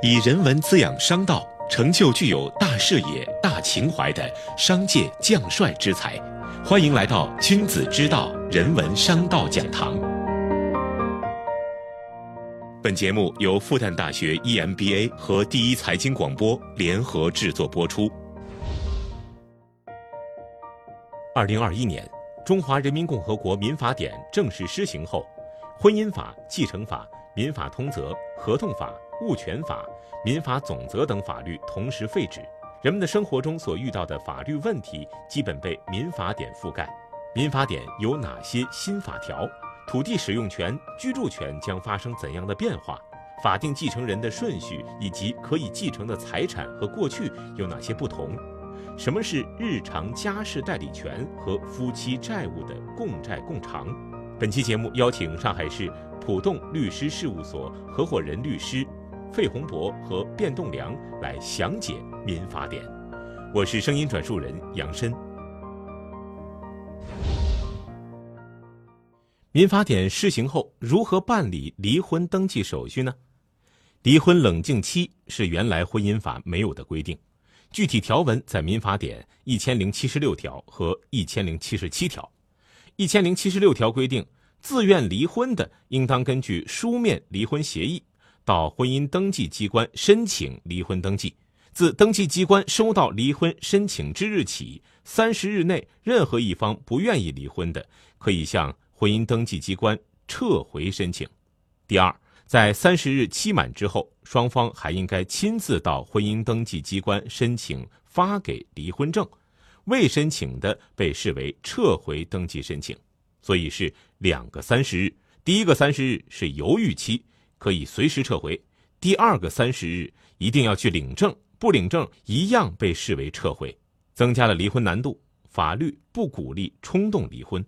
以人文滋养商道，成就具有大视野、大情怀的商界将帅之才。欢迎来到君子之道人文商道讲堂。本节目由复旦大学 EMBA 和第一财经广播联合制作播出。二零二一年，中华人民共和国民法典正式施行后，婚姻法、继承法、民法通则、合同法。物权法、民法总则等法律同时废止，人们的生活中所遇到的法律问题基本被民法典覆盖。民法典有哪些新法条？土地使用权、居住权将发生怎样的变化？法定继承人的顺序以及可以继承的财产和过去有哪些不同？什么是日常家事代理权和夫妻债务的共债共偿？本期节目邀请上海市浦东律师事务所合伙人律师。费洪博和卞栋梁来详解民法典，我是声音转述人杨申。民法典施行后，如何办理离婚登记手续呢？离婚冷静期是原来婚姻法没有的规定，具体条文在民法典一千零七十六条和一千零七十七条。一千零七十六条规定，自愿离婚的应当根据书面离婚协议。到婚姻登记机关申请离婚登记，自登记机关收到离婚申请之日起三十日内，任何一方不愿意离婚的，可以向婚姻登记机关撤回申请。第二，在三十日期满之后，双方还应该亲自到婚姻登记机关申请发给离婚证，未申请的被视为撤回登记申请。所以是两个三十日，第一个三十日是犹豫期。可以随时撤回。第二个三十日一定要去领证，不领证一样被视为撤回，增加了离婚难度。法律不鼓励冲动离婚。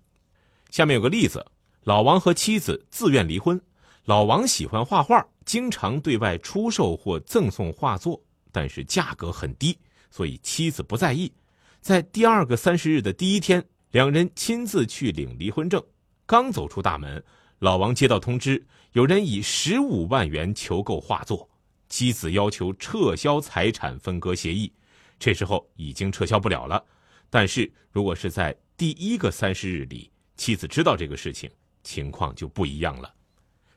下面有个例子：老王和妻子自愿离婚。老王喜欢画画，经常对外出售或赠送画作，但是价格很低，所以妻子不在意。在第二个三十日的第一天，两人亲自去领离婚证，刚走出大门。老王接到通知，有人以十五万元求购画作，妻子要求撤销财产分割协议。这时候已经撤销不了了。但是如果是在第一个三十日里，妻子知道这个事情，情况就不一样了。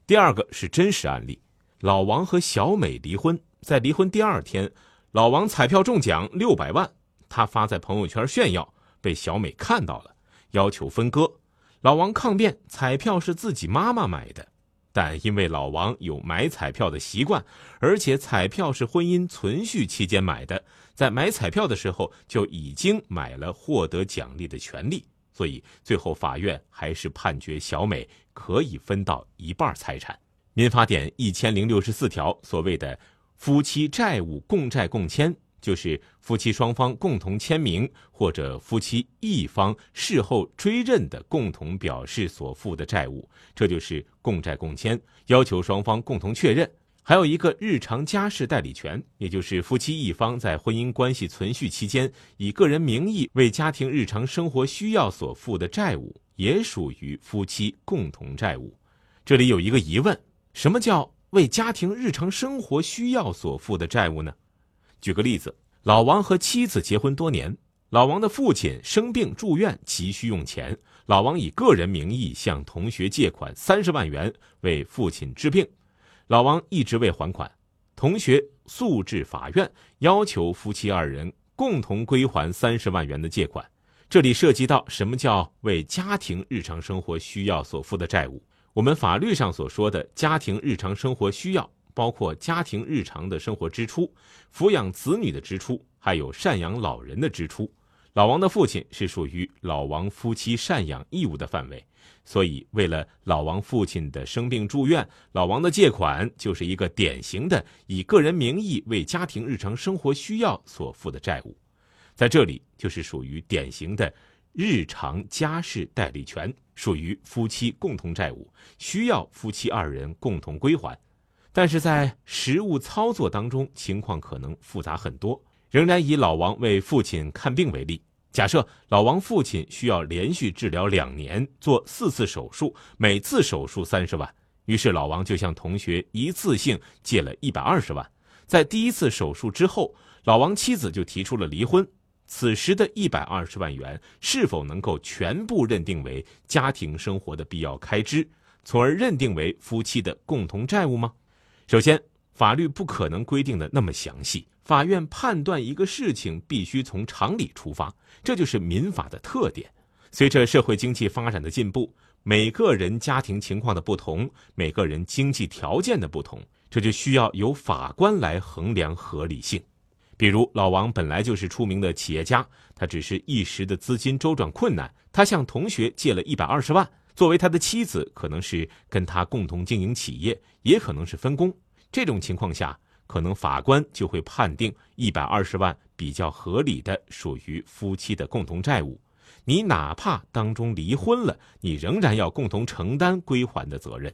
第二个是真实案例：老王和小美离婚，在离婚第二天，老王彩票中奖六百万，他发在朋友圈炫耀，被小美看到了，要求分割。老王抗辩，彩票是自己妈妈买的，但因为老王有买彩票的习惯，而且彩票是婚姻存续期间买的，在买彩票的时候就已经买了获得奖励的权利，所以最后法院还是判决小美可以分到一半财产。民法典一千零六十四条所谓的夫妻债务共债共签。就是夫妻双方共同签名，或者夫妻一方事后追认的共同表示所负的债务，这就是共债共签，要求双方共同确认。还有一个日常家事代理权，也就是夫妻一方在婚姻关系存续期间，以个人名义为家庭日常生活需要所负的债务，也属于夫妻共同债务。这里有一个疑问：什么叫为家庭日常生活需要所负的债务呢？举个例子，老王和妻子结婚多年，老王的父亲生病住院，急需用钱，老王以个人名义向同学借款三十万元为父亲治病，老王一直未还款，同学诉至法院，要求夫妻二人共同归还三十万元的借款。这里涉及到什么叫为家庭日常生活需要所负的债务？我们法律上所说的家庭日常生活需要。包括家庭日常的生活支出、抚养子女的支出，还有赡养老人的支出。老王的父亲是属于老王夫妻赡养义务的范围，所以为了老王父亲的生病住院，老王的借款就是一个典型的以个人名义为家庭日常生活需要所负的债务，在这里就是属于典型的日常家事代理权，属于夫妻共同债务，需要夫妻二人共同归还。但是在实务操作当中，情况可能复杂很多。仍然以老王为父亲看病为例，假设老王父亲需要连续治疗两年，做四次手术，每次手术三十万，于是老王就向同学一次性借了一百二十万，在第一次手术之后，老王妻子就提出了离婚。此时的一百二十万元是否能够全部认定为家庭生活的必要开支，从而认定为夫妻的共同债务吗？首先，法律不可能规定的那么详细。法院判断一个事情必须从常理出发，这就是民法的特点。随着社会经济发展的进步，每个人家庭情况的不同，每个人经济条件的不同，这就需要由法官来衡量合理性。比如老王本来就是出名的企业家，他只是一时的资金周转困难，他向同学借了一百二十万。作为他的妻子，可能是跟他共同经营企业，也可能是分工。这种情况下，可能法官就会判定一百二十万比较合理的属于夫妻的共同债务。你哪怕当中离婚了，你仍然要共同承担归还的责任。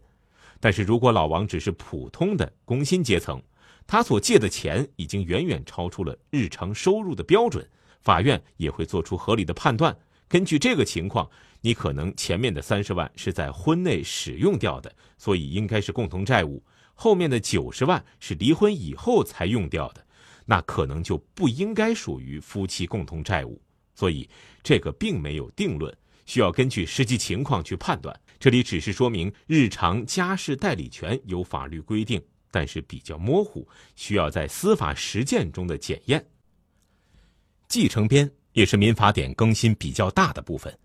但是如果老王只是普通的工薪阶层，他所借的钱已经远远超出了日常收入的标准，法院也会做出合理的判断。根据这个情况，你可能前面的三十万是在婚内使用掉的，所以应该是共同债务；后面的九十万是离婚以后才用掉的，那可能就不应该属于夫妻共同债务。所以这个并没有定论，需要根据实际情况去判断。这里只是说明日常家事代理权有法律规定。但是比较模糊，需要在司法实践中的检验。继承编也是民法典更新比较大的部分。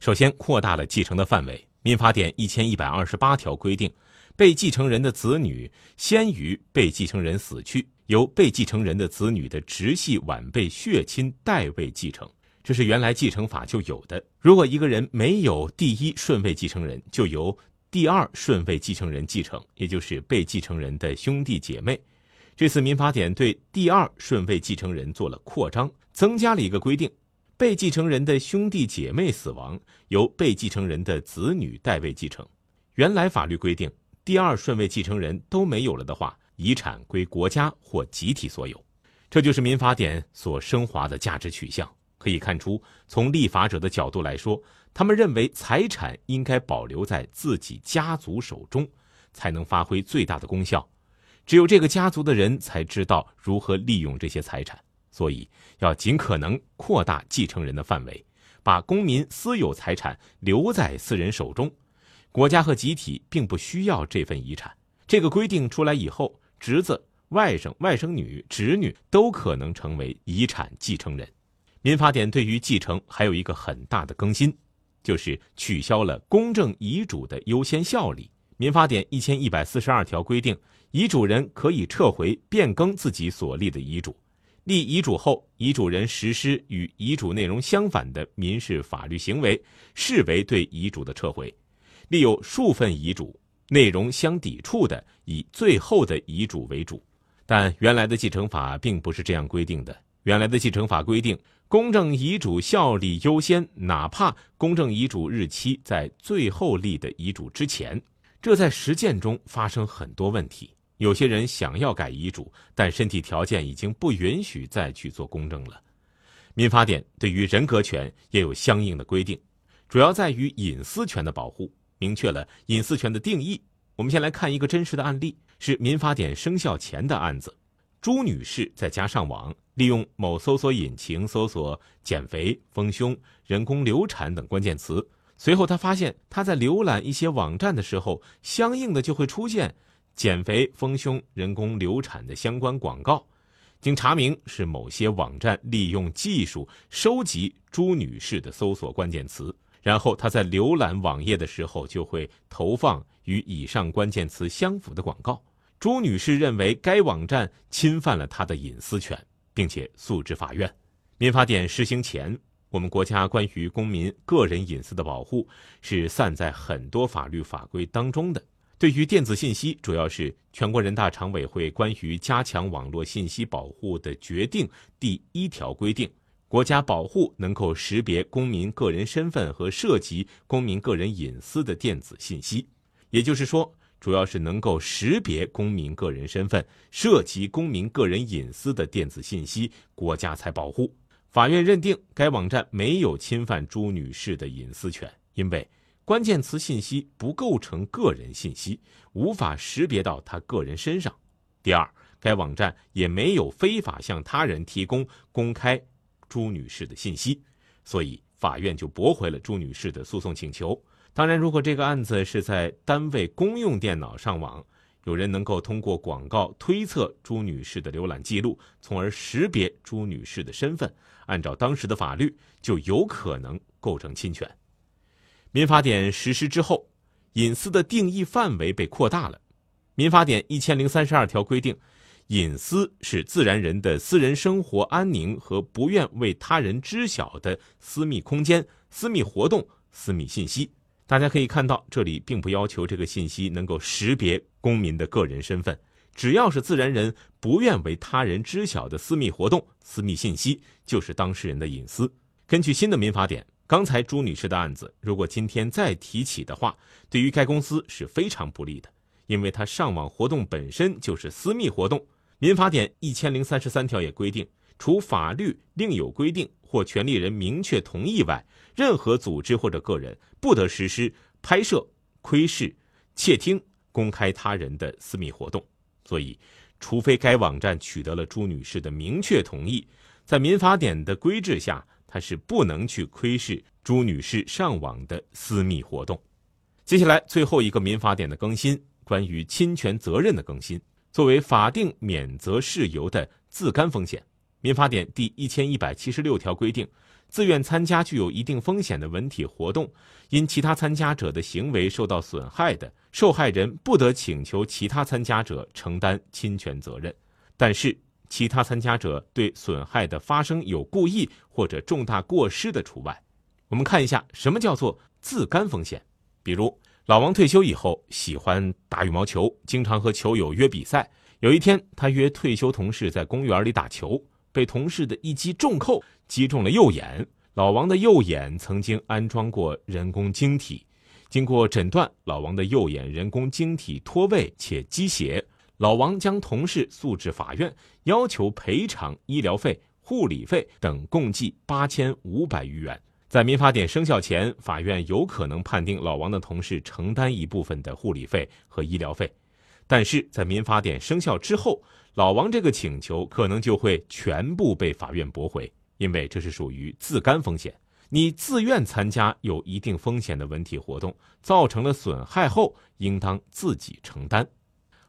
首先扩大了继承的范围。民法典一千一百二十八条规定，被继承人的子女先于被继承人死去，由被继承人的子女的直系晚辈血亲代位继承。这是原来继承法就有的。如果一个人没有第一顺位继承人，就由第二顺位继承人继承，也就是被继承人的兄弟姐妹。这次民法典对第二顺位继承人做了扩张，增加了一个规定：被继承人的兄弟姐妹死亡，由被继承人的子女代位继承。原来法律规定，第二顺位继承人都没有了的话，遗产归国家或集体所有。这就是民法典所升华的价值取向。可以看出，从立法者的角度来说。他们认为财产应该保留在自己家族手中，才能发挥最大的功效。只有这个家族的人才知道如何利用这些财产，所以要尽可能扩大继承人的范围，把公民私有财产留在私人手中。国家和集体并不需要这份遗产。这个规定出来以后，侄子、外甥、外甥女、侄女都可能成为遗产继承人。民法典对于继承还有一个很大的更新。就是取消了公证遗嘱的优先效力。民法典一千一百四十二条规定，遗嘱人可以撤回、变更自己所立的遗嘱。立遗嘱后，遗嘱人实施与遗嘱内容相反的民事法律行为，视为对遗嘱的撤回。立有数份遗嘱，内容相抵触的，以最后的遗嘱为主。但原来的继承法并不是这样规定的。原来的继承法规定。公证遗嘱效力优先，哪怕公证遗嘱日期在最后立的遗嘱之前，这在实践中发生很多问题。有些人想要改遗嘱，但身体条件已经不允许再去做公证了。民法典对于人格权也有相应的规定，主要在于隐私权的保护，明确了隐私权的定义。我们先来看一个真实的案例，是民法典生效前的案子。朱女士在家上网，利用某搜索引擎搜索“减肥、丰胸、人工流产”等关键词。随后，她发现她在浏览一些网站的时候，相应的就会出现“减肥、丰胸、人工流产”的相关广告。经查明，是某些网站利用技术收集朱女士的搜索关键词，然后她在浏览网页的时候，就会投放与以上关键词相符的广告。朱女士认为该网站侵犯了她的隐私权，并且诉至法院。民法典实行前，我们国家关于公民个人隐私的保护是散在很多法律法规当中的。对于电子信息，主要是全国人大常委会关于加强网络信息保护的决定第一条规定，国家保护能够识别公民个人身份和涉及公民个人隐私的电子信息，也就是说。主要是能够识别公民个人身份、涉及公民个人隐私的电子信息，国家才保护。法院认定该网站没有侵犯朱女士的隐私权，因为关键词信息不构成个人信息，无法识别到她个人身上。第二，该网站也没有非法向他人提供公开朱女士的信息，所以法院就驳回了朱女士的诉讼请求。当然，如果这个案子是在单位公用电脑上网，有人能够通过广告推测朱女士的浏览记录，从而识别朱女士的身份，按照当时的法律，就有可能构成侵权。民法典实施之后，隐私的定义范围被扩大了。民法典一千零三十二条规定，隐私是自然人的私人生活安宁和不愿为他人知晓的私密空间、私密活动、私密信息。大家可以看到，这里并不要求这个信息能够识别公民的个人身份，只要是自然人不愿为他人知晓的私密活动、私密信息，就是当事人的隐私。根据新的民法典，刚才朱女士的案子，如果今天再提起的话，对于该公司是非常不利的，因为她上网活动本身就是私密活动。民法典一千零三十三条也规定，除法律另有规定或权利人明确同意外。任何组织或者个人不得实施拍摄、窥视、窃听、公开他人的私密活动。所以，除非该网站取得了朱女士的明确同意，在民法典的规制下，他是不能去窥视朱女士上网的私密活动。接下来，最后一个民法典的更新，关于侵权责任的更新。作为法定免责事由的自甘风险，民法典第一千一百七十六条规定。自愿参加具有一定风险的文体活动，因其他参加者的行为受到损害的，受害人不得请求其他参加者承担侵权责任。但是，其他参加者对损害的发生有故意或者重大过失的除外。我们看一下什么叫做自甘风险。比如，老王退休以后喜欢打羽毛球，经常和球友约比赛。有一天，他约退休同事在公园里打球。被同事的一击重扣击中了右眼，老王的右眼曾经安装过人工晶体，经过诊断，老王的右眼人工晶体脱位且积血，老王将同事诉至法院，要求赔偿医疗费、护理费等共计八千五百余元。在民法典生效前，法院有可能判定老王的同事承担一部分的护理费和医疗费。但是在民法典生效之后，老王这个请求可能就会全部被法院驳回，因为这是属于自甘风险。你自愿参加有一定风险的文体活动，造成了损害后，应当自己承担。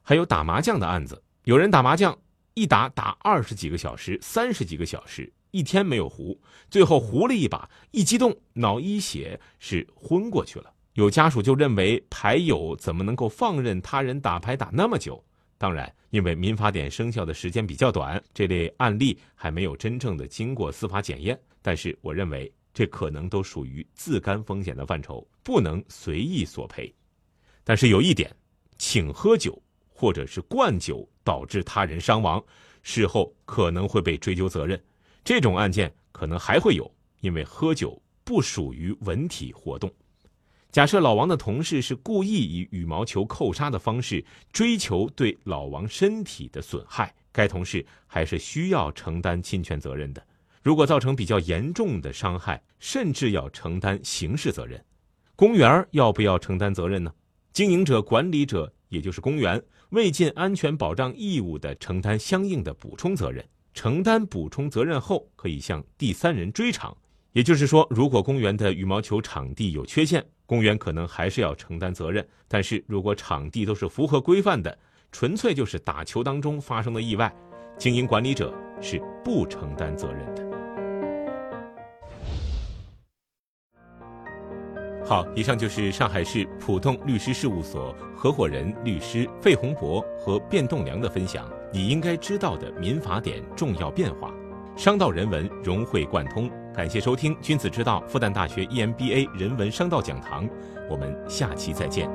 还有打麻将的案子，有人打麻将一打打二十几个小时、三十几个小时，一天没有胡，最后胡了一把，一激动脑溢血，是昏过去了。有家属就认为牌友怎么能够放任他人打牌打那么久？当然，因为民法典生效的时间比较短，这类案例还没有真正的经过司法检验。但是，我认为这可能都属于自甘风险的范畴，不能随意索赔。但是有一点，请喝酒或者是灌酒导致他人伤亡，事后可能会被追究责任。这种案件可能还会有，因为喝酒不属于文体活动。假设老王的同事是故意以羽毛球扣杀的方式追求对老王身体的损害，该同事还是需要承担侵权责任的。如果造成比较严重的伤害，甚至要承担刑事责任。公园要不要承担责任呢？经营者、管理者，也就是公园，未尽安全保障义务的，承担相应的补充责任。承担补充责任后，可以向第三人追偿。也就是说，如果公园的羽毛球场地有缺陷，公园可能还是要承担责任，但是如果场地都是符合规范的，纯粹就是打球当中发生的意外，经营管理者是不承担责任的。好，以上就是上海市浦东律师事务所合伙人律师费洪博和卞栋梁的分享，你应该知道的民法典重要变化，商道人文融会贯通。感谢收听《君子之道》复旦大学 EMBA 人文商道讲堂，我们下期再见。